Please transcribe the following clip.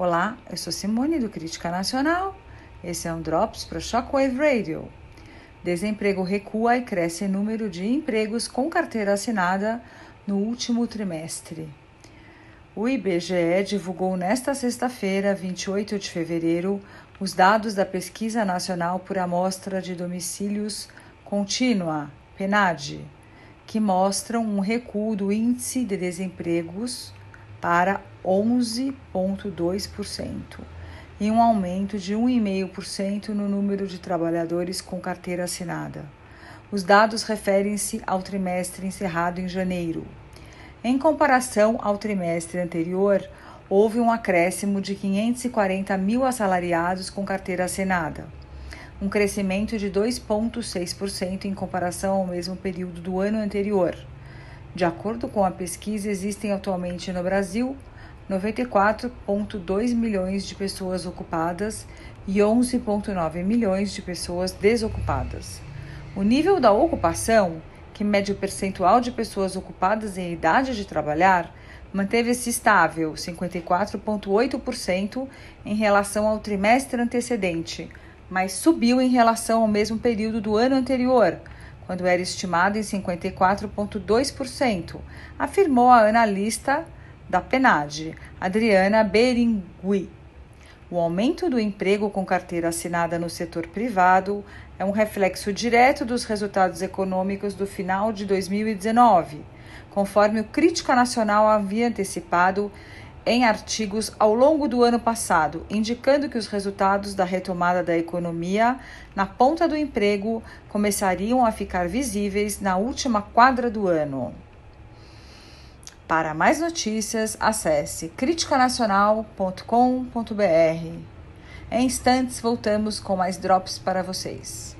Olá, eu sou Simone do Crítica Nacional. Esse é um Drops para Shockwave Radio. Desemprego recua e cresce número de empregos com carteira assinada no último trimestre. O IBGE divulgou nesta sexta-feira, 28 de fevereiro, os dados da Pesquisa Nacional por Amostra de Domicílios Contínua, PNAD, que mostram um recuo do índice de desempregos para 11,2% e um aumento de 1,5% no número de trabalhadores com carteira assinada. Os dados referem-se ao trimestre encerrado em janeiro. Em comparação ao trimestre anterior, houve um acréscimo de 540 mil assalariados com carteira assinada, um crescimento de 2,6% em comparação ao mesmo período do ano anterior. De acordo com a pesquisa, existem atualmente no Brasil 94,2 milhões de pessoas ocupadas e 11,9 milhões de pessoas desocupadas. O nível da ocupação, que mede o percentual de pessoas ocupadas em idade de trabalhar, manteve-se estável, 54,8% em relação ao trimestre antecedente, mas subiu em relação ao mesmo período do ano anterior, quando era estimado em 54,2%, afirmou a analista da PNAD, Adriana Beringui. O aumento do emprego com carteira assinada no setor privado é um reflexo direto dos resultados econômicos do final de 2019, conforme o Crítica Nacional havia antecipado em artigos ao longo do ano passado, indicando que os resultados da retomada da economia na ponta do emprego começariam a ficar visíveis na última quadra do ano. Para mais notícias, acesse criticanacional.com.br. Em instantes, voltamos com mais drops para vocês.